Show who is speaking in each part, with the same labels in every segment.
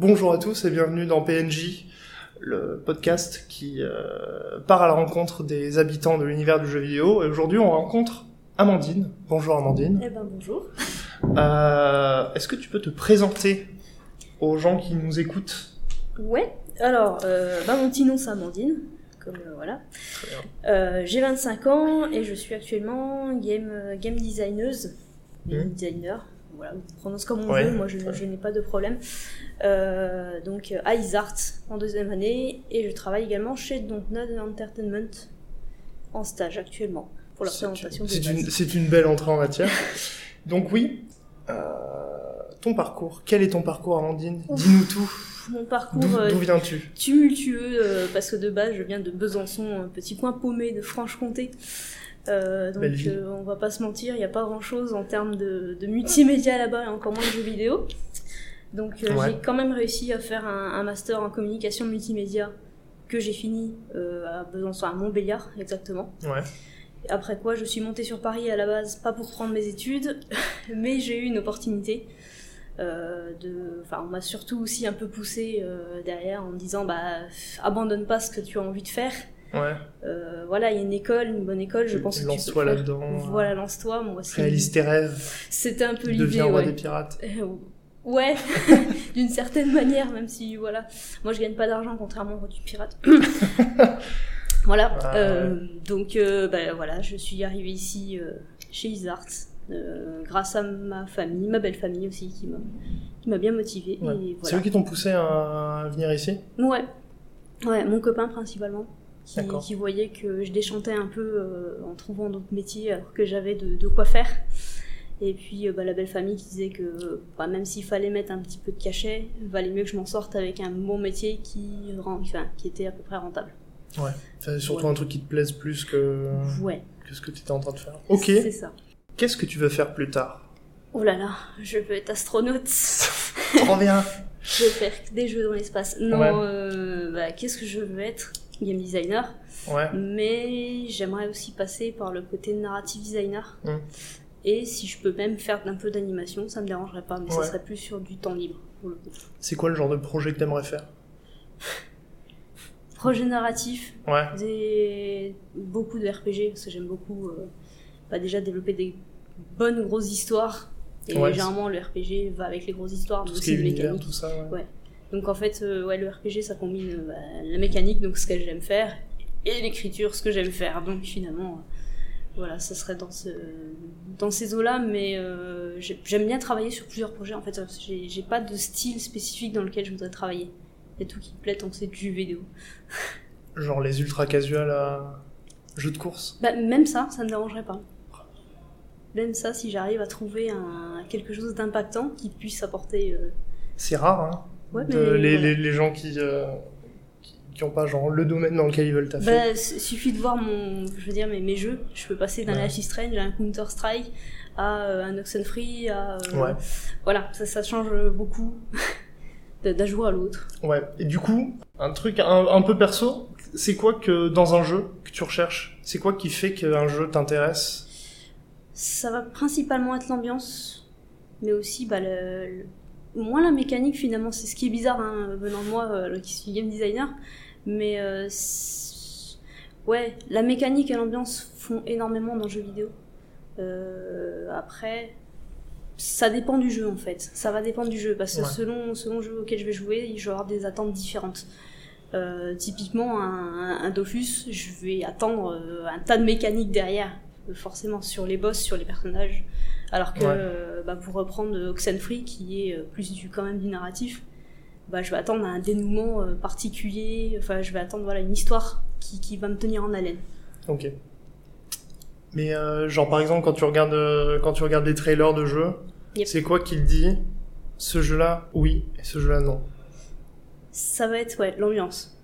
Speaker 1: bonjour à tous et bienvenue dans PNJ, le podcast qui euh, part à la rencontre des habitants de l'univers du jeu vidéo. Et aujourd'hui, on rencontre Amandine. Bonjour Amandine.
Speaker 2: Eh ben bonjour.
Speaker 1: Euh, Est-ce que tu peux te présenter aux gens qui nous écoutent?
Speaker 2: Ouais. Alors, euh, bah, mon petit nom c'est Amandine. Comme euh, voilà. J'ai 25 ans et je suis actuellement game game designeuse, game
Speaker 1: Mhm.
Speaker 2: designer. Voilà, on prononce comme on
Speaker 1: Ouais.
Speaker 2: veut. Moi, je, je n'ai pas de problème. Euh, donc euh, à Isart en deuxième année et je travaille également chez Dontnod Entertainment en stage actuellement pour la présentation
Speaker 1: C'est une, c'est une belle entrée en matière. Donc oui, euh, ton parcours. Quel est ton parcours Amandine? Dis-nous tout.
Speaker 2: Mon parcours
Speaker 1: D'où
Speaker 2: euh,
Speaker 1: d'où viens-tu?
Speaker 2: tumultueux euh, parce que de base je viens de Besançon, un petit coin paumé de Franche-Comté. Euh, donc euh, on va pas se mentir, il n'y a pas grand chose en termes de, de multimédia là-bas et encore moins de jeux vidéo. Donc euh,
Speaker 1: Ouais.
Speaker 2: j'ai quand même réussi à faire un, un master en communication multimédia que j'ai fini à Besançon, à Montbéliard exactement.
Speaker 1: Ouais.
Speaker 2: Après quoi, je suis montée sur Paris à la base, pas pour prendre mes études, mais j'ai eu une opportunité. de, enfin, on m'a surtout aussi un peu poussé derrière en me disant, bah, abandonne pas ce que tu as envie de faire.
Speaker 1: Ouais.
Speaker 2: Euh, voilà, il y a une école, une bonne école, je pense
Speaker 1: Lance-toi là-dedans.
Speaker 2: Voilà, lance-toi. Moi, c'est-
Speaker 1: Réalise tes rêves.
Speaker 2: C'était un peu l'idée,
Speaker 1: Deviens roi
Speaker 2: ouais.
Speaker 1: des pirates.
Speaker 2: Euh, Ouais, d'une certaine manière, même si voilà, moi je gagne pas d'argent contrairement au roi du pirate. voilà,
Speaker 1: Ah,
Speaker 2: euh, donc ben, voilà, je suis arrivée ici chez Isart grâce à ma famille, ma belle famille aussi qui m'a qui m'a bien motivée.
Speaker 1: Ouais. C'est eux qui t'ont poussé à venir ici?
Speaker 2: Ouais, ouais, mon copain principalement. Qui, qui voyait que je déchantais un peu euh, en trouvant d'autres métiers alors que j'avais de, de quoi faire. Et puis euh, bah, la belle famille qui disait que bah, même s'il fallait mettre un petit peu de cachet, valait mieux que je m'en sorte avec un bon métier qui, rend, enfin, qui était à peu près rentable.
Speaker 1: Ouais. Enfin, surtout
Speaker 2: Ouais.
Speaker 1: un truc qui te plaise plus que,
Speaker 2: Ouais,
Speaker 1: que ce que tu étais en train de faire. Ok.
Speaker 2: c'est ça.
Speaker 1: Qu'est-ce que tu veux faire plus tard?
Speaker 2: Oh là là, je veux être astronaute.
Speaker 1: Trop bien.
Speaker 2: je veux faire des jeux dans l'espace. Non,
Speaker 1: Ouais.
Speaker 2: euh, bah, qu'est-ce que je veux être? Game designer.
Speaker 1: Ouais.
Speaker 2: Mais j'aimerais aussi passer par le côté narrative designer.
Speaker 1: Mm.
Speaker 2: Et si je peux même faire un peu d'animation, ça me dérangerait pas, mais
Speaker 1: Ouais.
Speaker 2: ça serait plus sur du temps libre pour le coup.
Speaker 1: C'est quoi le genre de projet que t'aimerais faire?
Speaker 2: Projet narratif,
Speaker 1: Ouais.
Speaker 2: des... beaucoup de RPG, parce que j'aime beaucoup euh, bah, déjà développer des bonnes grosses histoires. Et
Speaker 1: Ouais,
Speaker 2: généralement, le RPG va avec les grosses histoires, mais
Speaker 1: Tout ce qui
Speaker 2: aussi
Speaker 1: est
Speaker 2: les mécaniques.
Speaker 1: tout ça. Ouais.
Speaker 2: Donc en fait, euh, ouais, le RPG, ça combine euh, bah, la mécanique, donc ce que j'aime faire, et l'écriture, ce que j'aime faire. Donc finalement, euh, voilà, ça serait dans, ce, dans ces eaux-là, mais euh, j'ai- j'aime bien travailler sur plusieurs projets. En fait, j'ai pas de style spécifique dans lequel je voudrais travailler. Il y a tout qui me plaît tant que c'est du vidéo.
Speaker 1: Genre les ultra casual à jeux de course?
Speaker 2: Bah, même ça, ça me dérangerait pas. Même ça, si j'arrive à trouver un, quelque chose d'impactant qui puisse apporter. euh,
Speaker 1: C'est rare, hein.
Speaker 2: Ouais, mais.
Speaker 1: de- les, les, les gens qui, euh, qui, qui ont pas genre le domaine dans lequel ils veulent taffer.
Speaker 2: Bah, suffit de voir mon, je veux dire, mes, mes jeux. Je peux passer d'un
Speaker 1: Ouais.
Speaker 2: Life is Strange à un Counter Strike, à euh, un Oxenfree, à euh,
Speaker 1: Ouais.
Speaker 2: voilà, ça, ça change beaucoup d'un jour à l'autre.
Speaker 1: Ouais. Et du coup, un truc un, un peu perso, c'est quoi que dans un jeu que tu recherches C'est quoi qui fait qu'un jeu t'intéresse?
Speaker 2: Ça va principalement être l'ambiance, mais aussi bah, le, le- moins la mécanique finalement. C'est ce qui est bizarre hein, venant de moi, euh, qui suis game designer, mais euh, ouais, la mécanique et l'ambiance font énormément dans le jeu vidéo. Euh, après, ça dépend du jeu en fait. Ça va dépendre du jeu parce que
Speaker 1: Ouais.
Speaker 2: selon selon le jeu auquel je vais jouer, je vais avoir des attentes différentes. Euh, typiquement, un, un Dofus, je vais attendre un tas de mécaniques derrière, forcément sur les boss, sur les personnages. Alors que
Speaker 1: Ouais.
Speaker 2: euh, bah, pour reprendre Oxenfree, qui est euh, plus du quand même du narratif, bah, je vais attendre un dénouement euh, particulier. Enfin, je vais attendre voilà une histoire qui, qui va me tenir en haleine.
Speaker 1: Ok. Mais euh, genre par exemple quand tu regardes euh, quand tu regardes des trailers de jeux,
Speaker 2: Yep.
Speaker 1: c'est quoi qui te dit ce jeu-là oui et ce jeu-là non?
Speaker 2: Ça va être ouais l'ambiance.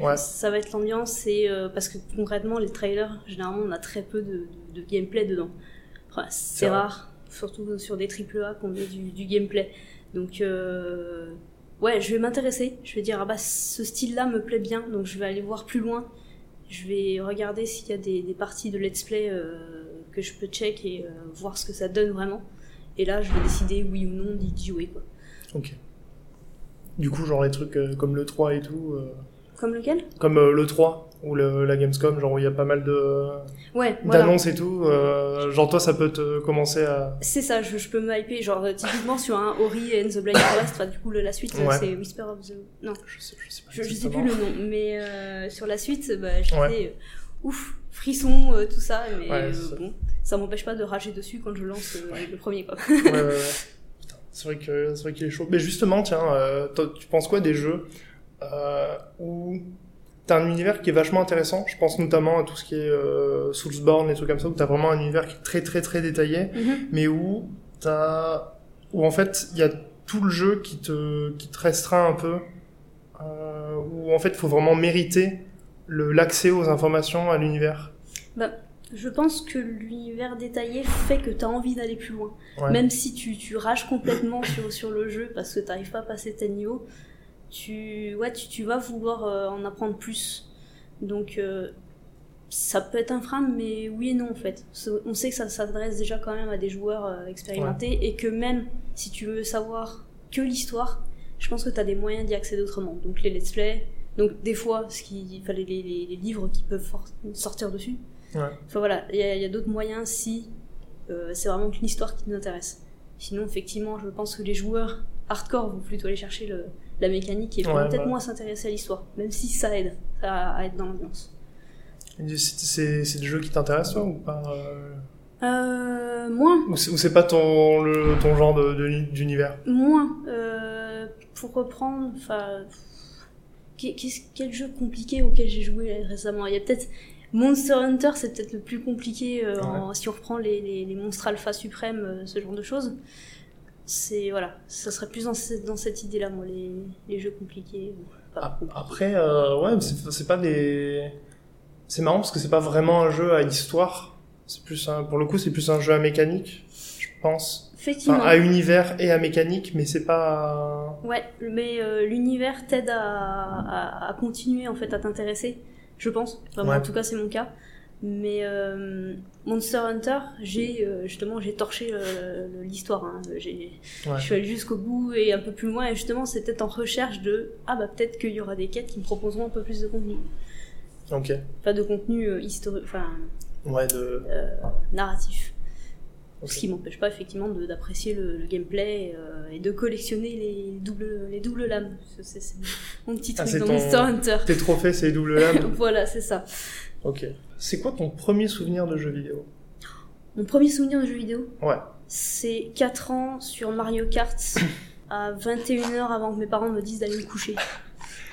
Speaker 1: Ouais.
Speaker 2: Ça va être l'ambiance et euh, parce que concrètement les trailers, généralement on a très peu de, de, de gameplay dedans. Enfin,
Speaker 1: C'est
Speaker 2: rare, surtout sur des AAA qu'on met du, du gameplay. Donc euh, ouais, je vais m'intéresser. Je vais dire ah bah ce style-là me plaît bien, donc je vais aller voir plus loin. Je vais regarder s'il y a des, des parties de let's play euh, que je peux check et euh, voir ce que ça donne vraiment. Et là, je vais décider oui ou non d'y jouer quoi.
Speaker 1: Ok. Du coup, genre les trucs comme le 3 et tout,
Speaker 2: Comme lequel?
Speaker 1: comme le 3 ou le, la Gamescom, genre où il y a pas mal de
Speaker 2: Ouais, voilà.
Speaker 1: d'annonces et tout. euh, genre toi, ça peut te commencer à.
Speaker 2: C'est ça, je, je peux me hyper, genre euh, typiquement sur un Ori and the Blind Forest, enfin, du coup le- la suite
Speaker 1: Ouais.
Speaker 2: c'est Whisper of the... Non,
Speaker 1: Je sais, je sais pas.
Speaker 2: je, je sais
Speaker 1: exactement.
Speaker 2: plus le nom, mais euh, sur la suite, bah, j'étais
Speaker 1: Ouais.
Speaker 2: euh, ouf, frisson, euh, tout ça, mais
Speaker 1: Ouais,
Speaker 2: euh,
Speaker 1: c'est ça.
Speaker 2: bon, ça m'empêche pas de rager dessus quand je lance euh, le premier quoi.
Speaker 1: ouais, ouais, ouais. C'est vrai que c'est vrai qu'il est chaud. Mais justement, tiens, euh, tu penses quoi des jeux euh, où t'as un univers qui est vachement intéressant Je pense notamment à tout ce qui est euh, Soulsborne et trucs comme ça, où t'as vraiment un univers qui est très très très détaillé, mais où t'as où en fait il y a tout le jeu qui te qui te restreint un peu, euh, où en fait il faut vraiment mériter le l'accès aux informations à l'univers.
Speaker 2: Je pense que l'univers détaillé fait que t'as envie d'aller plus loin.
Speaker 1: Ouais.
Speaker 2: Même si tu, tu rages complètement sur, sur le jeu parce que t'arrives pas à passer tel niveau, tu, ouais, tu, tu vas vouloir euh, en apprendre plus. Donc euh, ça peut être un frein, mais oui et non en fait. On sait que ça s'adresse déjà quand même à des joueurs euh, expérimentés et que même si tu veux savoir que l'histoire, je pense que t'as des moyens d'y accéder autrement. Donc les let's play, donc des fois, ce qui, fallait les, les, les livres qui peuvent sortir dessus.
Speaker 1: Ouais.
Speaker 2: Enfin voilà, il y a, d'autres moyens si euh, c'est vraiment que l'histoire qui nous intéresse. Sinon, effectivement, je pense que les joueurs hardcore vont plutôt aller chercher le, la mécanique et
Speaker 1: Ouais,
Speaker 2: peut-être
Speaker 1: voilà.
Speaker 2: moins s'intéresser à l'histoire, même si ça aide à, être dans l'ambiance.
Speaker 1: C'est des jeux qui t'intéressent toi ou pas euh,
Speaker 2: Euh, moins,
Speaker 1: Ou c'est pas ton, le, ton genre de- de- d'univers?
Speaker 2: Moins. Euh, pour reprendre, enfin, quel jeu compliqué auquel j'ai joué récemment? Il y a peut-être Monster Hunter, c'est peut-être le plus compliqué euh, en- si on reprend les, les, les monstres alpha suprêmes, euh, ce genre de choses. C'est voilà, ça serait plus dans, cette- dans cette idée-là, moi, les, les jeux compliqués.
Speaker 1: Ah,
Speaker 2: compliqués.
Speaker 1: Après, euh, ouais, c'est pas des. C'est marrant parce que c'est pas vraiment un jeu à histoire. C'est plus un, pour le coup, c'est plus un jeu à mécanique, je pense.
Speaker 2: Effectivement.
Speaker 1: Enfin, à univers et à mécanique, mais c'est pas.
Speaker 2: Ouais, mais euh, l'univers t'aide à, à, à continuer en fait à t'intéresser, je pense.
Speaker 1: Ouais.
Speaker 2: en tout cas, c'est mon cas. Mais euh, Monster Hunter, j'ai euh, justement j'ai torché euh, l'histoire. Hein. J'ai,
Speaker 1: Ouais.
Speaker 2: Je suis allée jusqu'au bout et un peu plus loin. Et justement, c'était en recherche de ah bah peut-être qu'il y aura des quêtes qui me proposeront un peu plus de contenu,
Speaker 1: Ok.
Speaker 2: pas de contenu historique, enfin
Speaker 1: Ouais, de.
Speaker 2: narratif. Ce qui m'empêche pas effectivement d'apprécier le, le gameplay et de collectionner les doubles, les doubles lames. C'est c'est mon petit
Speaker 1: Ah,
Speaker 2: truc
Speaker 1: c'est
Speaker 2: dans
Speaker 1: ton-
Speaker 2: Monster Hunter.
Speaker 1: Tes trophées, c'est les doubles lames.
Speaker 2: voilà, c'est ça.
Speaker 1: Ok. C'est quoi ton premier souvenir de jeu vidéo?
Speaker 2: Mon premier souvenir de jeu vidéo,
Speaker 1: Ouais.
Speaker 2: c'est 4 ans sur Mario Kart à 21h avant que mes parents me disent d'aller me coucher.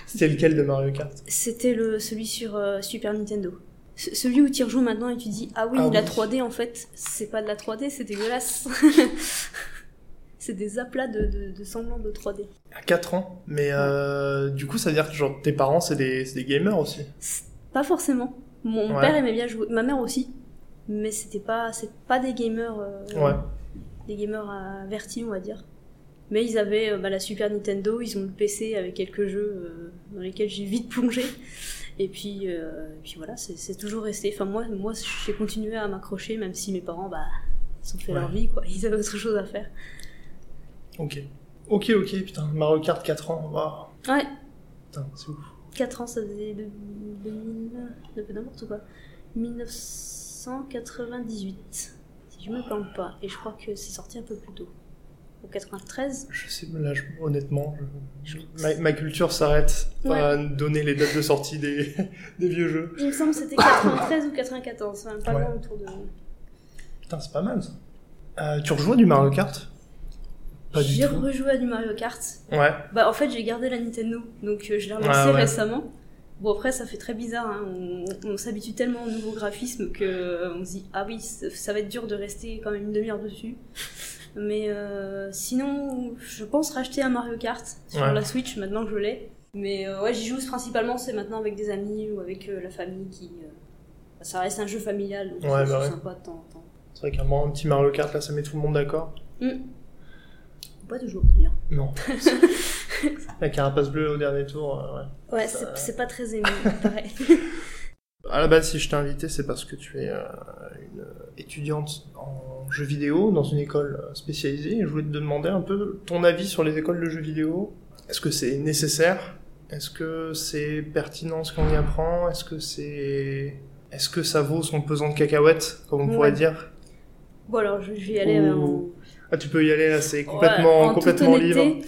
Speaker 1: C'était lequel de Mario Kart?
Speaker 2: C'était le celui sur euh, Super Nintendo. Ce- celui où tu rejoues maintenant et tu dis ah oui,
Speaker 1: Ah
Speaker 2: la
Speaker 1: oui.
Speaker 2: 3D en fait, c'est pas de la 3D, c'est dégueulasse. c'est des aplats de, de, de semblant de 3D.
Speaker 1: À 4 ans? Mais euh, du coup, ça veut dire que genre, tes parents, c'est des, c'est des gamers aussi?
Speaker 2: Pas forcément. Mon
Speaker 1: Ouais.
Speaker 2: père aimait bien jouer, ma mère aussi, mais c'était pas, c'est pas des gamers, euh,
Speaker 1: Ouais.
Speaker 2: des gamers avertis, on va dire. Mais ils avaient euh, bah, la Super Nintendo, ils ont le PC avec quelques jeux euh, dans lesquels j'ai vite plongé. Et puis, euh, et puis voilà, c'est toujours resté. Enfin moi, moi, j'ai continué à m'accrocher, même si mes parents, bah, ils ont fait leur vie, quoi. Ils avaient autre chose à faire.
Speaker 1: Ok. Ok, ok, putain. Mario Kart 4 ans. Waouh.
Speaker 2: Ouais,
Speaker 1: Putain, c'est ouf.
Speaker 2: 4 ans, ça faisait de, 2000, de peu n'importe quoi. 1998, si je me plante pas. Et je crois que c'est sorti un peu plus tôt. Au 93
Speaker 1: Je sais, là, je- honnêtement, je- ma, ma culture s'arrête à donner les dates de sortie des, des vieux jeux.
Speaker 2: Il me semble que c'était 93 ou 94, enfin pas
Speaker 1: Ouais.
Speaker 2: loin autour de.
Speaker 1: Putain, c'est pas mal ça. Euh, tu rejoues à du Mario Kart? Pas du
Speaker 2: J'ai rejoué à du Mario Kart.
Speaker 1: Ouais.
Speaker 2: Bah en fait j'ai gardé la Nintendo, donc euh, je l'ai relancé
Speaker 1: Ouais, ouais.
Speaker 2: récemment. Bon après ça fait très bizarre, hein. on, on s'habitue tellement au nouveau graphisme que euh, on se dit ah oui ça ça va être dur de rester quand même une demi-heure dessus. Mais euh, sinon je pense racheter un Mario Kart sur
Speaker 1: Ouais.
Speaker 2: la Switch maintenant que je l'ai. Mais euh, ouais j'y joue principalement c'est maintenant avec des amis ou avec euh, la famille qui... ça reste un jeu familial donc
Speaker 1: Ouais,
Speaker 2: c'est
Speaker 1: bah
Speaker 2: sympa de temps en temps.
Speaker 1: C'est vrai qu'un un petit Mario Kart, là, ça met tout le monde d'accord.
Speaker 2: Pas toujours d'ailleurs.
Speaker 1: Non. La carapace bleue au dernier tour, euh, ouais.
Speaker 2: Ouais
Speaker 1: Ça-
Speaker 2: c'est pas très aimé pareil.
Speaker 1: À la base, si je t'ai invité, c'est parce que tu es euh, une étudiante en jeux vidéo dans une école euh, spécialisée. Et je voulais te demander un peu ton avis sur les écoles de jeux vidéo. est-ce que c'est nécessaire? Est-ce que c'est pertinent ce qu'on y apprend? Est-ce que c'est est-ce que ça vaut son pesant de cacahuètes, comme on
Speaker 2: Ouais.
Speaker 1: pourrait dire?
Speaker 2: Bon, alors je, je vais y aller
Speaker 1: Ou-
Speaker 2: en,
Speaker 1: Ah, tu peux y aller c'est complètement, complètement
Speaker 2: honnêteté,
Speaker 1: libre.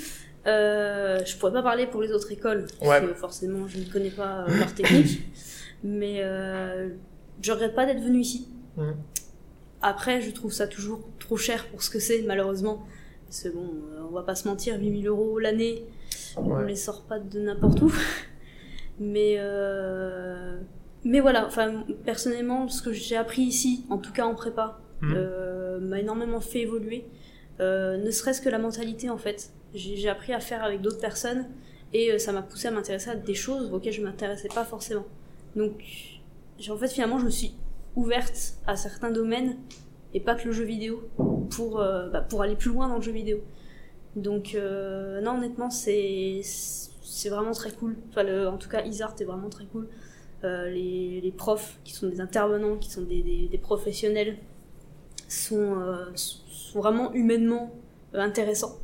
Speaker 2: euh, je pourrais pas parler pour les autres écoles, parce
Speaker 1: Ouais.
Speaker 2: que forcément je ne connais pas euh, leur technique, mais euh, je regrette pas d'être venu ici.
Speaker 1: Mhm.
Speaker 2: Après, je trouve ça toujours trop cher pour ce que c'est, malheureusement. Parce que bon, euh, on va pas se mentir, 8000 euros l'année, on
Speaker 1: Ouais.
Speaker 2: les sort pas de n'importe où. Mais, euh, mais voilà, enfin, personnellement, ce que j'ai appris ici, en tout cas en prépa, euh, m'a énormément fait évoluer. Euh, ne serait-ce que la mentalité, en fait. J'ai appris à faire avec d'autres personnes et euh, ça m'a poussé à m'intéresser à des choses auxquelles je m'intéressais pas forcément. Donc, en fait, finalement, je me suis ouverte à certains domaines et pas que le jeu vidéo pour, euh, bah, pour aller plus loin dans le jeu vidéo. Donc, non, honnêtement, c'est vraiment très cool. En tout cas, Isart est vraiment très cool. Les, profs qui sont des intervenants, qui sont des, des- professionnels, sont, sont vraiment humainement euh, intéressants.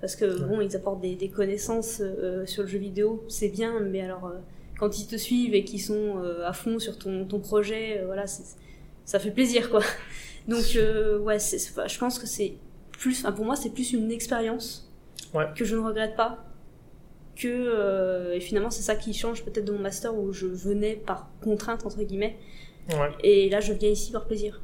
Speaker 2: Parce que bon, ils apportent des, des connaissances euh, sur le jeu vidéo, c'est bien, mais alors euh, quand ils te suivent et qu'ils sont à fond sur ton, ton projet, voilà, ça fait plaisir quoi. Donc euh, ouais, je pense que c'est plus, pour moi, c'est plus une expérience
Speaker 1: Ouais.
Speaker 2: que je ne regrette pas. Que euh, et finalement, c'est ça qui change peut-être de mon master où je venais par contrainte entre guillemets,
Speaker 1: Ouais.
Speaker 2: et là, je viens ici par plaisir.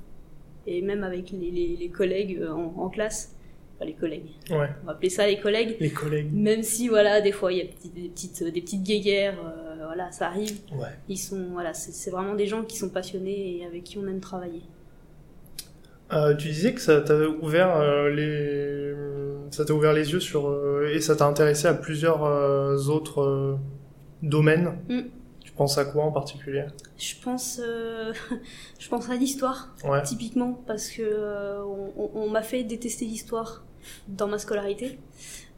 Speaker 2: Et même avec les, les- les collègues euh, en, en classe, enfin les collègues,
Speaker 1: Ouais.
Speaker 2: on va appeler ça les collègues.
Speaker 1: Les collègues.
Speaker 2: Même si voilà, des fois il y a des, des petites des petites guéguerres, euh, voilà, ça arrive.
Speaker 1: Ouais.
Speaker 2: Ils sont voilà, c'est vraiment des gens qui sont passionnés et avec qui on aime travailler.
Speaker 1: Euh, tu disais que ça t'avait ouvert euh, les, ça t'a ouvert les yeux sur et ça t'a intéressé à plusieurs autres domaines.
Speaker 2: Mm.
Speaker 1: Penses à quoi en particulier?
Speaker 2: Je pense euh, je pense à l'histoire
Speaker 1: Ouais.
Speaker 2: typiquement parce que euh, on, m'a fait détester l'histoire dans ma scolarité.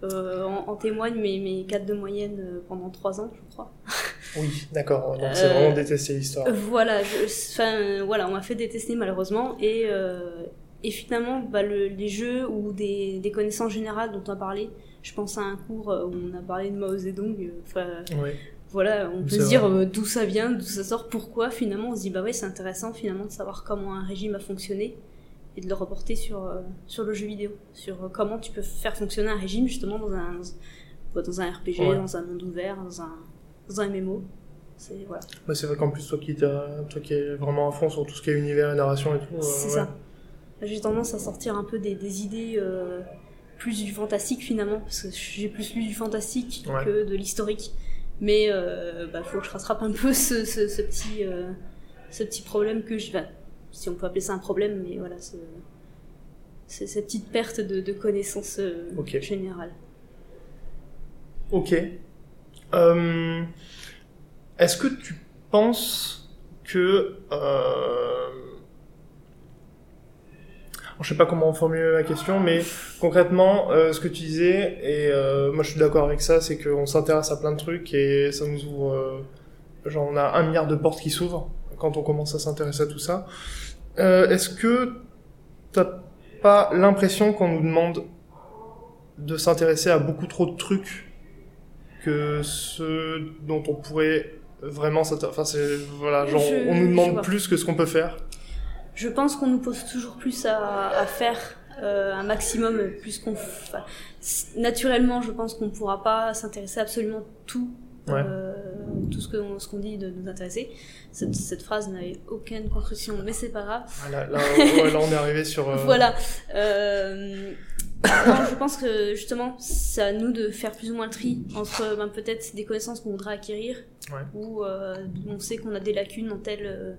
Speaker 2: Euh, en, en témoignent mes, mes 4 de moyenne pendant 3 ans, je crois.
Speaker 1: Oui, d'accord. Donc c'est vraiment détester l'histoire.
Speaker 2: Voilà, je- voilà, on m'a fait détester malheureusement et, et finalement bah, le- les jeux ou des, des connaissances générales dont on a parlé, je pense à un cours où on a parlé de Mao Zedong, enfin,
Speaker 1: Oui.
Speaker 2: Voilà, on peut se dire euh, d'où ça vient, d'où ça sort, pourquoi finalement on se dit bah ouais c'est intéressant finalement de savoir comment un régime a fonctionné et de le reporter sur, euh, sur le jeu vidéo, sur euh, comment tu peux faire fonctionner un régime justement dans un, dans, un RPG,
Speaker 1: Ouais.
Speaker 2: dans un monde ouvert, dans un, dans un MMO. C'est voilà.
Speaker 1: Ouais, c'est vrai qu'en plus toi qui toi qui es vraiment à fond sur tout ce qui est univers et narration et tout.
Speaker 2: C'est
Speaker 1: ouais.
Speaker 2: ça. J'ai tendance à sortir un peu des, des idées plus du fantastique finalement, parce que j'ai plus lu du fantastique que de l'historique. Mais euh, bah, faut que je rattrape un peu ce, ce, ce petit, euh, ce petit problème que je. Enfin, si on peut appeler ça un problème, mais voilà, ce- cette petite perte de, de connaissances euh,
Speaker 1: Ok.
Speaker 2: générales.
Speaker 1: Ok. Est-ce que tu penses que... Alors, Je sais pas comment formuler la question, mais concrètement, euh, ce que tu disais, et euh, moi je suis d'accord avec ça, c'est qu'on s'intéresse à plein de trucs et ça nous ouvre... euh, genre on a un milliard de portes qui s'ouvrent quand on commence à s'intéresser à tout ça. Euh, Est-ce que t'as pas l'impression qu'on nous demande de s'intéresser à beaucoup trop de trucs que ce dont on pourrait vraiment s'intéresser. Enfin, c'est, voilà, genre,
Speaker 2: Je-
Speaker 1: on nous demande plus que ce qu'on peut faire?
Speaker 2: Je pense qu'on nous pose toujours plus à, à faire, euh, un maximum, euh, plus qu'on. enfin, naturellement, je pense qu'on ne pourra pas s'intéresser absolument tout,
Speaker 1: Ouais.
Speaker 2: euh, tout ce qu'on ce qu'on dit de nous intéresser. Cette, cette phrase n'avait aucune construction, mais c'est pas grave.
Speaker 1: Là, là, ouais, là, on est arrivé sur. euh,
Speaker 2: Voilà. Euh, non, je pense que justement, c'est à nous de faire plus ou moins le tri entre ben, peut-être des connaissances qu'on voudrait acquérir
Speaker 1: Ouais.
Speaker 2: ou euh, on sait qu'on a des lacunes en tel.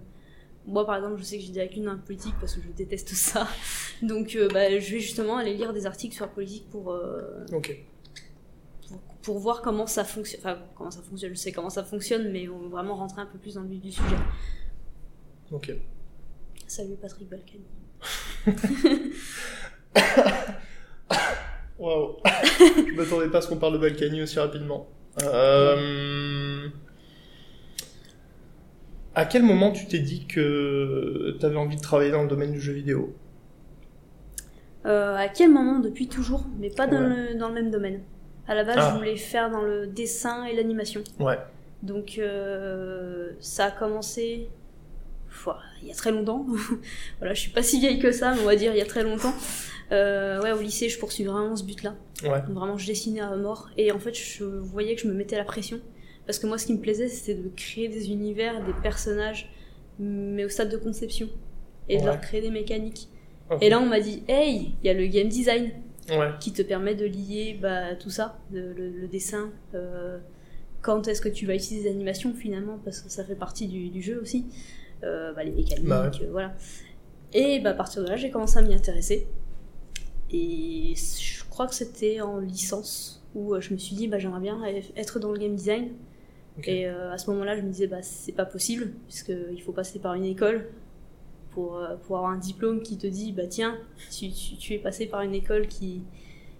Speaker 2: Moi, par exemple, je sais que j'ai des lacunes en politique parce que je déteste ça. Donc, euh, bah, je vais justement aller lire des articles sur la politique pour, euh, pour, pour voir comment ça fonctionne. Enfin, comment ça fonctionne, je sais comment ça fonctionne, mais on va vraiment rentrer un peu plus dans le vif du sujet.
Speaker 1: Ok.
Speaker 2: Salut Patrick Balkany.
Speaker 1: Waouh. Je m'attendais pas à ce qu'on parle de Balkany aussi rapidement. Euh... À quel moment tu t'es dit que t'avais envie de travailler dans le domaine du jeu vidéo?
Speaker 2: Euh, à quel moment? Depuis toujours, mais pas dans,
Speaker 1: Ouais.
Speaker 2: le, dans le même domaine. À la base,
Speaker 1: Ah.
Speaker 2: je voulais faire dans le dessin et l'animation.
Speaker 1: Ouais.
Speaker 2: Donc euh, ça a commencé il y a très longtemps. voilà, je suis pas si vieille que ça, mais on va dire il y a très longtemps. Euh, ouais, au lycée, je poursuivais vraiment ce but-là.
Speaker 1: Ouais.
Speaker 2: Vraiment, je dessinais à mort. Et en fait, je voyais que je me mettais la pression. Parce que moi, ce qui me plaisait, c'était de créer des univers, des personnages, mais au stade de conception. Et de leur créer des mécaniques. Et là, on m'a dit, hey, il y a le game design
Speaker 1: Ouais.
Speaker 2: qui te permet de lier bah, tout ça, le, le dessin. euh, quand est-ce que tu vas utiliser les animations finalement, parce que ça fait partie du, du jeu aussi. Euh, bah, les mécaniques,
Speaker 1: Bah ouais.
Speaker 2: euh, voilà. Et bah, à partir de là, j'ai commencé à m'y intéresser. Et je crois que c'était en licence où je me suis dit, bah, j'aimerais bien être dans le game design. Et euh, à ce moment-là, je me disais, bah, c'est pas possible, puisqu'il faut passer par une école pour, euh, pour avoir un diplôme qui te dit, bah tiens, tu, tu, tu es passé par une école qui,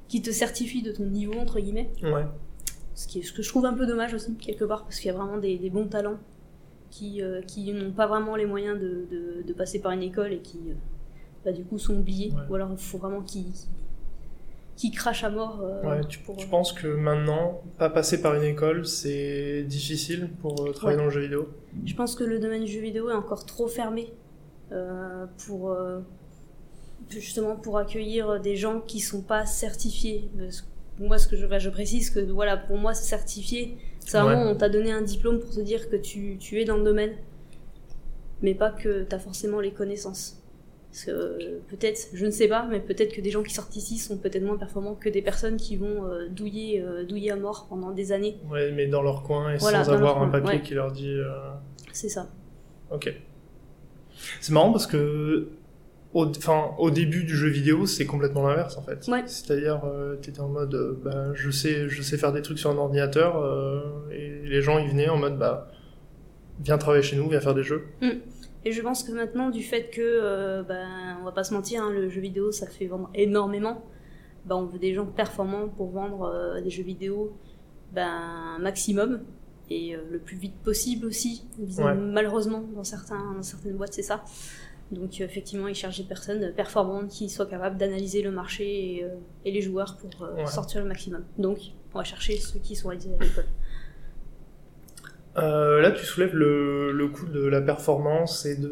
Speaker 2: qui te certifie de ton niveau, entre guillemets.
Speaker 1: Ouais.
Speaker 2: Ce, qui est, ce que je trouve un peu dommage aussi, quelque part, parce qu'il y a vraiment des, des bons talents qui, euh, qui n'ont pas vraiment les moyens de, de, de passer par une école et qui, euh, bah, du coup, sont oubliés.
Speaker 1: Ouais.
Speaker 2: Ou alors, il faut vraiment qu'ils qu'ils crachent à mort. euh,
Speaker 1: Ouais, tu,
Speaker 2: pour,
Speaker 1: tu penses que maintenant, pas passer par une école, c'est difficile pour euh, travailler
Speaker 2: Ouais.
Speaker 1: dans le jeu vidéo
Speaker 2: Je pense que le domaine du jeu vidéo est encore trop fermé euh, pour euh, justement pour accueillir des gens qui sont pas certifiés. Moi, ce que je, bah, je précise que voilà, pour moi, c'est certifié. C'est vraiment,
Speaker 1: Ouais.
Speaker 2: on t'a donné un diplôme pour te dire que tu, tu es dans le domaine, mais pas que tu as forcément les connaissances. Parce que euh, peut-être, je ne sais pas, mais peut-être que des gens qui sortent ici sont peut-être moins performants que des personnes qui vont euh, douiller, euh, douiller à mort pendant des années.
Speaker 1: Ouais, mais dans leur coin et
Speaker 2: Voilà,
Speaker 1: sans avoir un
Speaker 2: coin,
Speaker 1: papier
Speaker 2: ouais.
Speaker 1: qui leur dit. euh,
Speaker 2: C'est ça.
Speaker 1: Ok. C'est marrant parce que au, enfin, au début du jeu vidéo, c'est complètement l'inverse en fait.
Speaker 2: Ouais.
Speaker 1: C'est-à-dire, euh, t'étais en mode, bah, je sais, je sais faire des trucs sur un ordinateur, et les gens ils venaient en mode, bah, viens travailler chez nous, viens faire des jeux.
Speaker 2: Et je pense que maintenant, du fait que, euh, ben, on va pas se mentir, hein, le jeu vidéo, ça fait vendre énormément. Ben, on veut des gens performants pour vendre euh, des jeux vidéo ben, maximum et euh, le plus vite possible aussi.
Speaker 1: Ouais.
Speaker 2: Malheureusement, dans, certains, dans certaines boîtes, c'est ça. Donc effectivement, ils cherchent des personnes performantes qui soient capables d'analyser le marché et, et les joueurs pour
Speaker 1: Ouais.
Speaker 2: sortir le maximum. Donc, on va chercher ceux qui sont réalisés à l'école.
Speaker 1: Euh, là, tu soulèves le, le coup de la performance et de.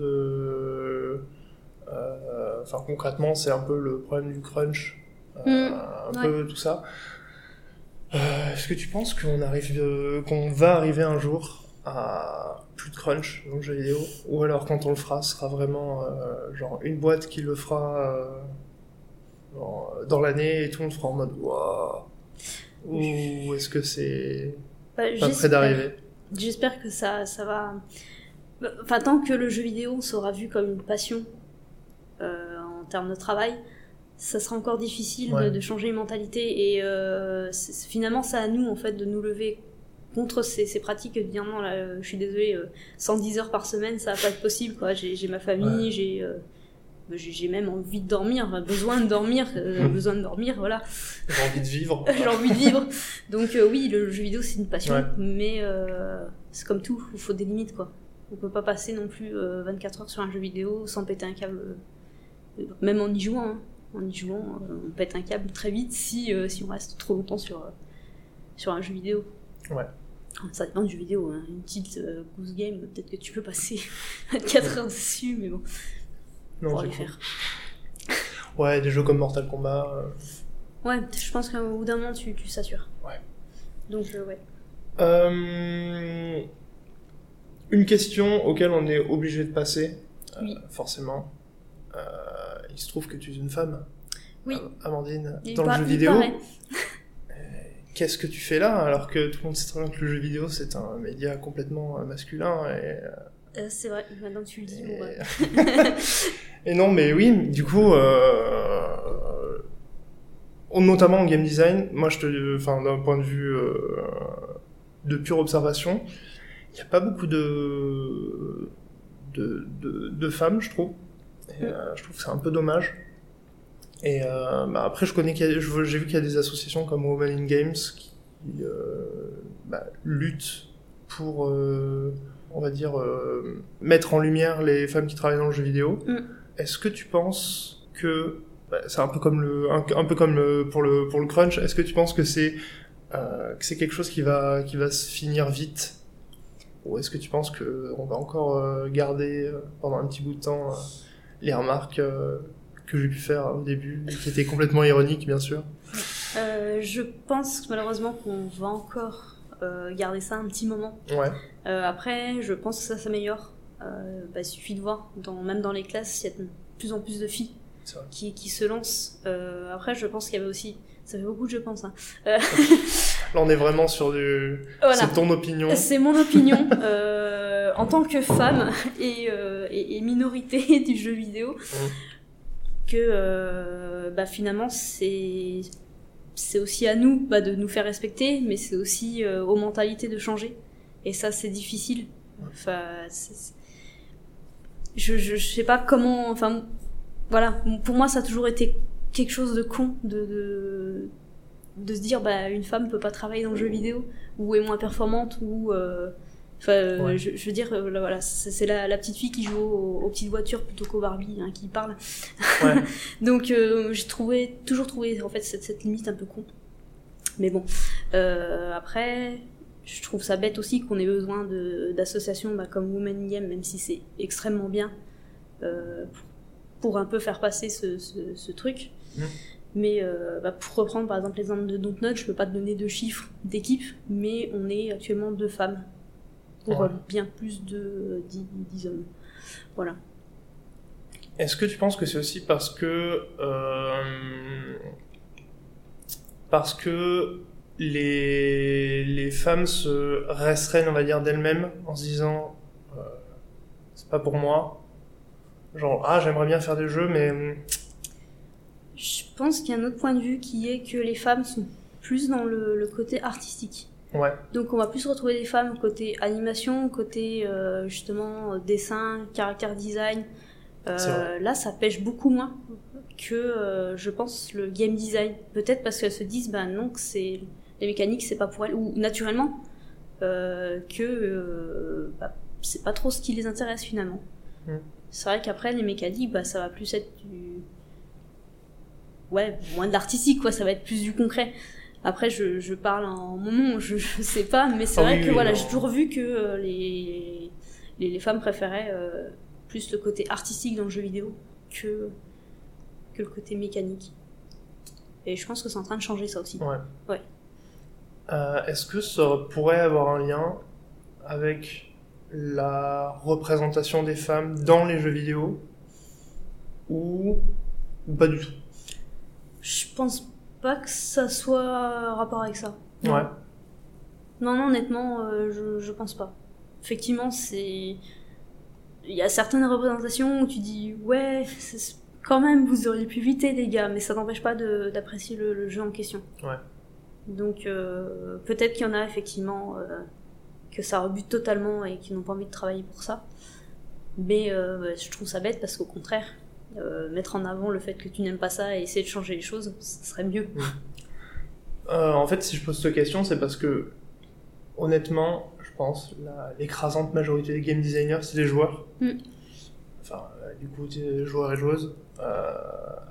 Speaker 1: euh, Enfin, concrètement, c'est un peu le problème du crunch. euh,
Speaker 2: Mm,
Speaker 1: un peu tout ça. Euh, Est-ce que tu penses qu'on arrive, euh, qu'on va arriver un jour à plus de crunch dans le jeu vidéo? Ou alors, quand on le fera, ce sera vraiment euh, genre une boîte qui le fera euh, genre, dans l'année et tout le monde fera en mode waouh Ou est-ce que c'est
Speaker 2: Bah,
Speaker 1: pas près d'arriver?
Speaker 2: J'espère que ça, ça va. Enfin, tant que le jeu vidéo sera vu comme une passion euh, en termes de travail, ça sera encore difficile
Speaker 1: Ouais.
Speaker 2: de, de changer une mentalité. Et euh, finalement, c'est à nous, en fait, de nous lever contre ces, ces pratiques et de dire non, là, euh, je suis désolée, euh, 110 heures par semaine, ça va pas être possible. quoi. J'ai j'ai ma famille,
Speaker 1: Ouais.
Speaker 2: j'ai. J'ai même envie de dormir, besoin de dormir, euh,
Speaker 1: Mhm.
Speaker 2: besoin de dormir, voilà.
Speaker 1: J'ai envie de vivre.
Speaker 2: j'ai envie de vivre. Donc euh, oui, le jeu vidéo c'est une passion,
Speaker 1: Ouais.
Speaker 2: mais euh, c'est comme tout, il faut des limites quoi. On peut pas passer non plus euh, 24 heures sur un jeu vidéo sans péter un câble, même en y jouant. hein. En y jouant, euh, on pète un câble très vite si, euh, si on reste trop longtemps sur, euh, sur un jeu vidéo.
Speaker 1: Ouais.
Speaker 2: Ça dépend du jeu vidéo, hein. une petite euh, goose game, peut-être que tu peux passer 24 heures dessus, mais bon,
Speaker 1: Non,
Speaker 2: pour les
Speaker 1: cool.
Speaker 2: faire.
Speaker 1: Ouais, des jeux comme Mortal Kombat. euh,
Speaker 2: Ouais, je pense qu'au bout d'un moment tu, tu satures.
Speaker 1: Ouais.
Speaker 2: Donc euh, ouais.
Speaker 1: Euh, Une question auquel on est obligé de passer,
Speaker 2: Oui.
Speaker 1: forcément. Il se trouve que tu es une femme.
Speaker 2: Oui.
Speaker 1: Am- Amandine,
Speaker 2: Il
Speaker 1: dans le jeu vidéo, qu'est-ce que tu fais là alors que tout le monde sait très bien que le jeu vidéo c'est un média complètement masculin et,
Speaker 2: Euh, c'est vrai, maintenant que tu le dis, bon,
Speaker 1: et...
Speaker 2: bah.
Speaker 1: et non mais oui, du coup, euh... notamment en game design, moi je te, enfin d'un point de vue euh, de pure observation, il n'y a pas beaucoup de de, de, de femmes, je trouve. Et, euh, je trouve que c'est un peu dommage. Et euh, bah, après, je connais, j'ai vu qu'il y a des associations comme Women in Games qui euh, bah, luttent pour, on va dire, euh, mettre en lumière les femmes qui travaillent dans le jeu vidéo.
Speaker 2: Mm.
Speaker 1: Est-ce que tu penses que bah, c'est un peu comme le, un, un peu comme le, pour le pour le crunch Est-ce que tu penses que c'est euh, que c'est quelque chose qui va, qui va se finir vite? Ou est-ce que tu penses qu'on va encore euh, garder pendant un petit bout de temps les remarques que j'ai pu faire au début, qui étaient complètement ironiques, bien sûr?
Speaker 2: Euh, je pense malheureusement qu'on va encore euh, garder ça un petit moment.
Speaker 1: Ouais,
Speaker 2: Euh, après, je pense que ça s'améliore. Euh, bah, il suffit de voir, dans, même dans les classes, il y a de plus en plus de filles qui, qui se lancent. Après, je pense qu'il y avait aussi, ça fait beaucoup de je pense. Hein.
Speaker 1: Là, on est vraiment sur du.
Speaker 2: voilà.
Speaker 1: C'est ton opinion.
Speaker 2: C'est mon opinion en tant que femme et, et, et minorité du jeu vidéo que euh, bah, finalement c'est c'est aussi à nous bah, de nous faire respecter mais c'est aussi euh, aux mentalités de changer. Et ça c'est difficile. Enfin je, je je sais pas comment enfin voilà. Pour moi ça a toujours été quelque chose de con de, de de se dire bah une femme peut pas travailler dans le jeu vidéo ou est moins performante ou euh, enfin euh,
Speaker 1: Ouais.
Speaker 2: je, je veux dire euh, là, voilà c'est la, la petite fille qui joue aux, aux petites voitures plutôt qu'aux Barbie hein, qui parle
Speaker 1: Ouais.
Speaker 2: donc euh, j'ai trouvé toujours trouvé en fait cette, cette limite un peu con mais bon euh, après je trouve ça bête aussi qu'on ait besoin d'associations bah, comme Women in Game même si c'est extrêmement bien pour, pour un peu faire passer ce, ce, ce truc
Speaker 1: Mm.
Speaker 2: mais euh, bah, pour reprendre par exemple l'exemple de Dontnod, je peux pas te donner de chiffres d'équipe, mais on est actuellement deux femmes pour
Speaker 1: Ouais.
Speaker 2: euh, bien plus de 10, 10 hommes. Voilà.
Speaker 1: Est-ce que tu penses que c'est aussi parce que euh, parce que les les femmes se restreignent, on va dire, d'elles-mêmes en se disant euh, c'est pas pour moi. Genre ah j'aimerais bien faire des jeux mais hum,
Speaker 2: Je pense qu'il y a un autre point de vue qui est que les femmes sont plus dans le, le côté artistique.
Speaker 1: Ouais
Speaker 2: Donc on va plus retrouver des femmes côté animation, côté euh, justement dessin, caractère design. Euh, là, ça pêche beaucoup moins que, euh, je pense, le game design. Peut-être parce qu'elles se disent, bah non, que c'est les mécaniques, c'est pas pour elles, ou naturellement, euh, que euh, bah, c'est pas trop ce qui les intéresse finalement.
Speaker 1: Mm.
Speaker 2: C'est vrai qu'après, les mécaniques, bah, ça va plus être du. Ouais, moins de l'artistique, quoi, ça va être plus du concret. Après, je, je parle en mon nom, je, je sais pas, mais c'est
Speaker 1: Ah
Speaker 2: vrai
Speaker 1: oui,
Speaker 2: que
Speaker 1: oui,
Speaker 2: voilà, j'ai toujours vu que euh, les, les, les femmes préféraient euh, plus le côté artistique dans le jeu vidéo que, que le côté mécanique. Et je pense que c'est en train de changer ça aussi.
Speaker 1: ouais.
Speaker 2: Ouais.
Speaker 1: Euh, Est-ce que ça pourrait avoir un lien avec la représentation des femmes dans les jeux vidéo ou, ou pas du tout?
Speaker 2: Je pense pas que ça soit rapport avec ça. Non.
Speaker 1: Ouais.
Speaker 2: Non, non, honnêtement, euh, je, je pense pas. Effectivement, c'est. Il y a certaines représentations où tu dis, ouais, c'est- quand même, vous auriez pu éviter, les gars, mais ça n'empêche pas de- d'apprécier le, le jeu en question.
Speaker 1: Ouais.
Speaker 2: Donc, euh, peut-être qu'il y en a effectivement euh, que ça rebute totalement et qui n'ont pas envie de travailler pour ça. Mais euh, je trouve ça bête parce qu'au contraire, euh, mettre en avant le fait que tu n'aimes pas ça et essayer de changer les choses, ce serait mieux.
Speaker 1: Euh, en fait, si je pose cette question, c'est parce que, honnêtement, je pense, l'écrasante majorité des game designers, c'est des joueurs.
Speaker 2: Mm.
Speaker 1: Enfin, euh, du coup, des joueurs et joueuses.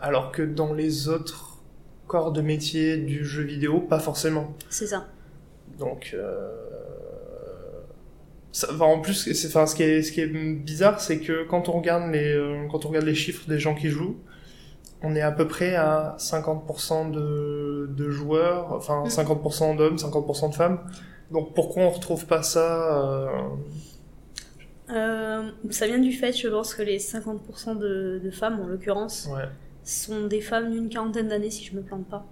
Speaker 1: Alors que dans les autres corps de métier du jeu vidéo, pas forcément.
Speaker 2: C'est ça.
Speaker 1: Donc, euh, ça, enfin, en plus, c'est, enfin, ce qui est, ce qui est bizarre, c'est que quand on regarde les, euh, quand on regarde les chiffres des gens qui jouent, on est à peu près à 50% de, de joueurs, enfin,
Speaker 2: Mm.
Speaker 1: 50% d'hommes, 50% de femmes. Donc, pourquoi on retrouve pas ça, euh,
Speaker 2: Euh, ça vient du fait, je pense, que les 50% de, de femmes, en l'occurrence,
Speaker 1: ouais.
Speaker 2: sont des femmes d'une quarantaine d'années, si je me plante pas.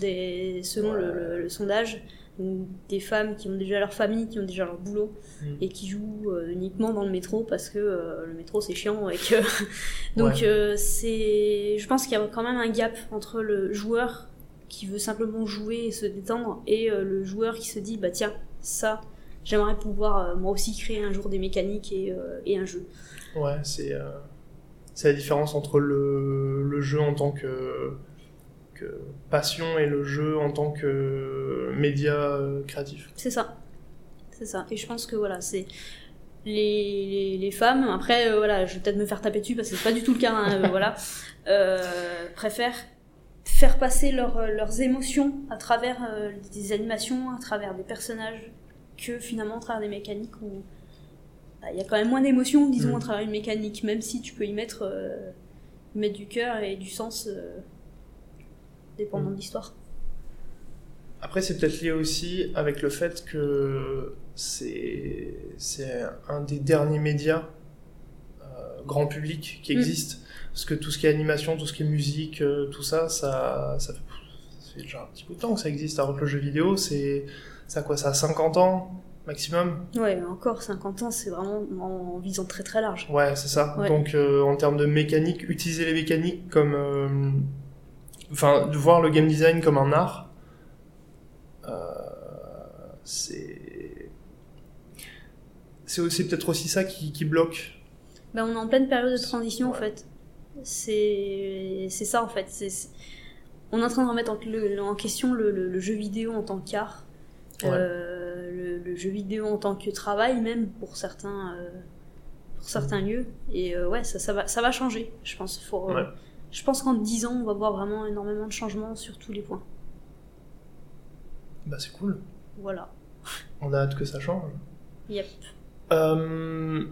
Speaker 2: Des, selon
Speaker 1: Ouais.
Speaker 2: le, le- le sondage, des femmes qui ont déjà leur famille, qui ont déjà leur boulot,
Speaker 1: Mm.
Speaker 2: et qui jouent euh, uniquement dans le métro parce que euh, le métro c'est chiant et que. donc
Speaker 1: Ouais.
Speaker 2: euh, c'est. Je pense qu'il y a quand même un gap entre le joueur qui veut simplement jouer et se détendre et le joueur qui se dit bah tiens, ça, j'aimerais pouvoir moi aussi créer un jour des mécaniques et, et un jeu.
Speaker 1: Ouais, c'est, c'est la différence entre le, le jeu en tant que, que passion et le jeu en tant que média euh, créatif.
Speaker 2: C'est ça. C'est ça. Et je pense que voilà, c'est. Les, les, les femmes, après, euh, voilà, je vais peut-être me faire taper dessus parce que c'est pas du tout le cas, hein, euh, voilà, euh, préfèrent faire passer leur- leurs émotions à travers euh, des animations, à travers des personnages, que finalement à travers des mécaniques où bah, il y a quand même moins d'émotions, disons,
Speaker 1: Mm.
Speaker 2: à travers une mécanique, même si tu peux y mettre, euh, y mettre du cœur et du sens euh, dépendant
Speaker 1: Mm.
Speaker 2: de l'histoire.
Speaker 1: Après, c'est peut-être lié aussi avec le fait que c'est c'est un des derniers médias euh, grand public qui
Speaker 2: Mm.
Speaker 1: existe. Parce que tout ce qui est animation, tout ce qui est musique, euh, tout ça, ça, ça fait, ça fait déjà un petit bout de temps que ça existe. Alors que le jeu vidéo, c'est ça a quoi Ça a 50 ans maximum?
Speaker 2: Ouais, encore 50 ans, c'est vraiment en, en visant très très large.
Speaker 1: Ouais, c'est ça.
Speaker 2: Ouais.
Speaker 1: Donc, euh, en termes de mécanique, utiliser les mécaniques comme. Enfin, de voir le game design comme un art, euh, c'est. C'est peut-être aussi ça qui, qui bloque.
Speaker 2: Ben, on est en pleine période de transition en fait. C'est c'est ça en fait. C'est c'est- On est en train de remettre en, le- en question le, le- le jeu vidéo en tant qu'art,
Speaker 1: Ouais.
Speaker 2: euh, le, jeu vidéo en tant que travail même pour certains, euh, pour certains lieux. Et euh, ouais, ça, ça, va, ça va changer, je pense. Faut,
Speaker 1: Ouais.
Speaker 2: Je pense qu'en 10 ans, on va voir vraiment énormément de changements sur tous les points.
Speaker 1: Bah, c'est cool.
Speaker 2: Voilà.
Speaker 1: On a hâte que ça change.
Speaker 2: Yep.
Speaker 1: Euh,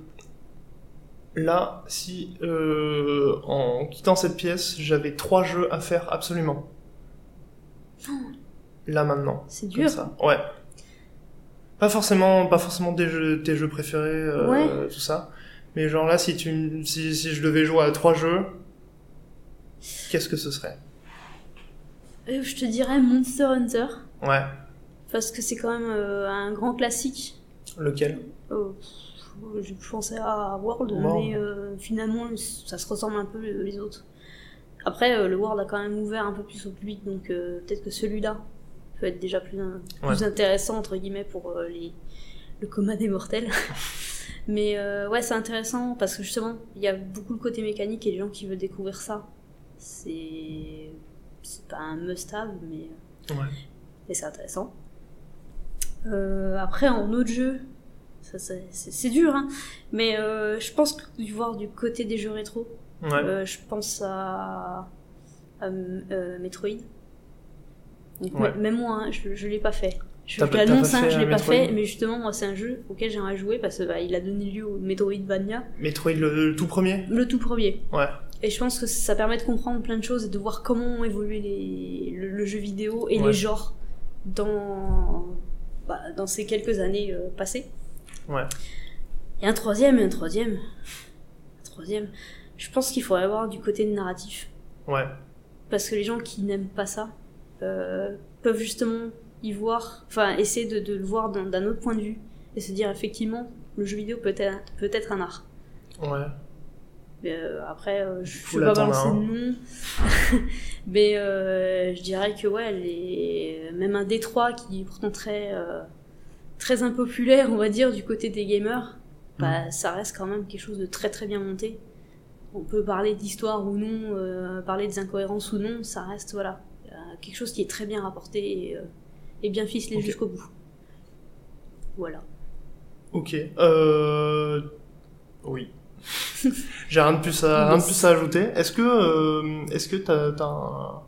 Speaker 1: Là, si euh, en quittant cette pièce, j'avais trois jeux à faire absolument. Là maintenant.
Speaker 2: C'est dur.
Speaker 1: ça. Ouais. Pas forcément, pas forcément des jeux, tes jeux préférés, euh,
Speaker 2: Ouais.
Speaker 1: tout ça. Mais genre là, si tu, si je devais jouer à trois jeux, qu'est-ce que ce serait?
Speaker 2: Euh, je te dirais Monster Hunter,
Speaker 1: Ouais.
Speaker 2: parce que c'est quand même euh, un grand classique.
Speaker 1: Lequel?
Speaker 2: Euh, J'ai pensé à World, mais finalement, ça se ressemble un peu les autres. Après, le World a quand même ouvert un peu plus au public, donc peut-être que celui-là peut être déjà plus, in- plus
Speaker 1: Ouais.
Speaker 2: intéressant, entre guillemets, pour les, le commun des mortels. mais euh, ouais, c'est intéressant parce que justement, il y a beaucoup le côté mécanique et les gens qui veulent découvrir ça. C'est c'est pas un must-have, mais
Speaker 1: Ouais.
Speaker 2: et c'est intéressant. Euh, après, en autre jeu, ça, c'est dur, hein, mais euh, je pense que du voir du côté des jeux rétro,
Speaker 1: Ouais.
Speaker 2: euh, je pense à, à, euh, Metroid. Donc,
Speaker 1: Ouais.
Speaker 2: m- Même moi, hein, je, je l'ai pas fait. Je l'annonce, hein, je l'ai
Speaker 1: euh,
Speaker 2: pas fait, mais justement, moi, c'est un jeu auquel j'aimerais jouer parce qu'il il a donné lieu au Metroidvania,
Speaker 1: Metroid le, le tout premier?
Speaker 2: Le tout premier.
Speaker 1: Ouais.
Speaker 2: Et je pense que ça permet de comprendre plein de choses et de voir comment ont évolué les, le, le jeu vidéo et
Speaker 1: Ouais.
Speaker 2: les genres dans, bah, dans ces quelques années euh, passées.
Speaker 1: Ouais.
Speaker 2: Et un troisième, et un troisième, un troisième. Je pense qu'il faudrait avoir du côté de narratif.
Speaker 1: Ouais.
Speaker 2: Parce que les gens qui n'aiment pas ça euh, peuvent justement y voir, enfin essayer de, de le voir d'un d'un autre point de vue et se dire effectivement, le jeu vidéo peut être, peut être un art.
Speaker 1: Ouais.
Speaker 2: Euh, après, euh, je ne vais pas balancer de nom. Mais euh, je dirais que ouais, les... même un Détroit qui est pourtant très, très impopulaire, on va dire, du côté des gamers, bah, ça reste quand même quelque chose de très très bien monté. On peut parler d'histoire ou non, parler des incohérences ou non, ça reste voilà, quelque chose qui est très bien rapporté et, et bien ficelé jusqu'au bout. Voilà.
Speaker 1: Ok. Euh... Oui. J'ai rien de plus à, rien de plus à ajouter. Est-ce que, euh, est-ce que t'as, t'as un-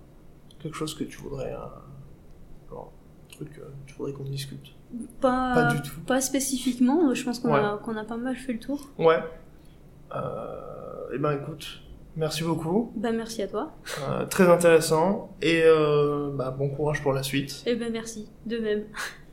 Speaker 1: quelque chose que tu voudrais, euh, genre, un truc, euh, tu voudrais qu'on discute?
Speaker 2: Pas,
Speaker 1: Pas du tout.
Speaker 2: pas spécifiquement, je pense qu'on
Speaker 1: Ouais.
Speaker 2: a, qu'on a pas mal fait le tour.
Speaker 1: Ouais. Euh, eh ben écoute, merci beaucoup.
Speaker 2: Bah merci à toi.
Speaker 1: Euh, très intéressant. Et euh, bah, bon courage pour la suite.
Speaker 2: Eh ben merci, de même.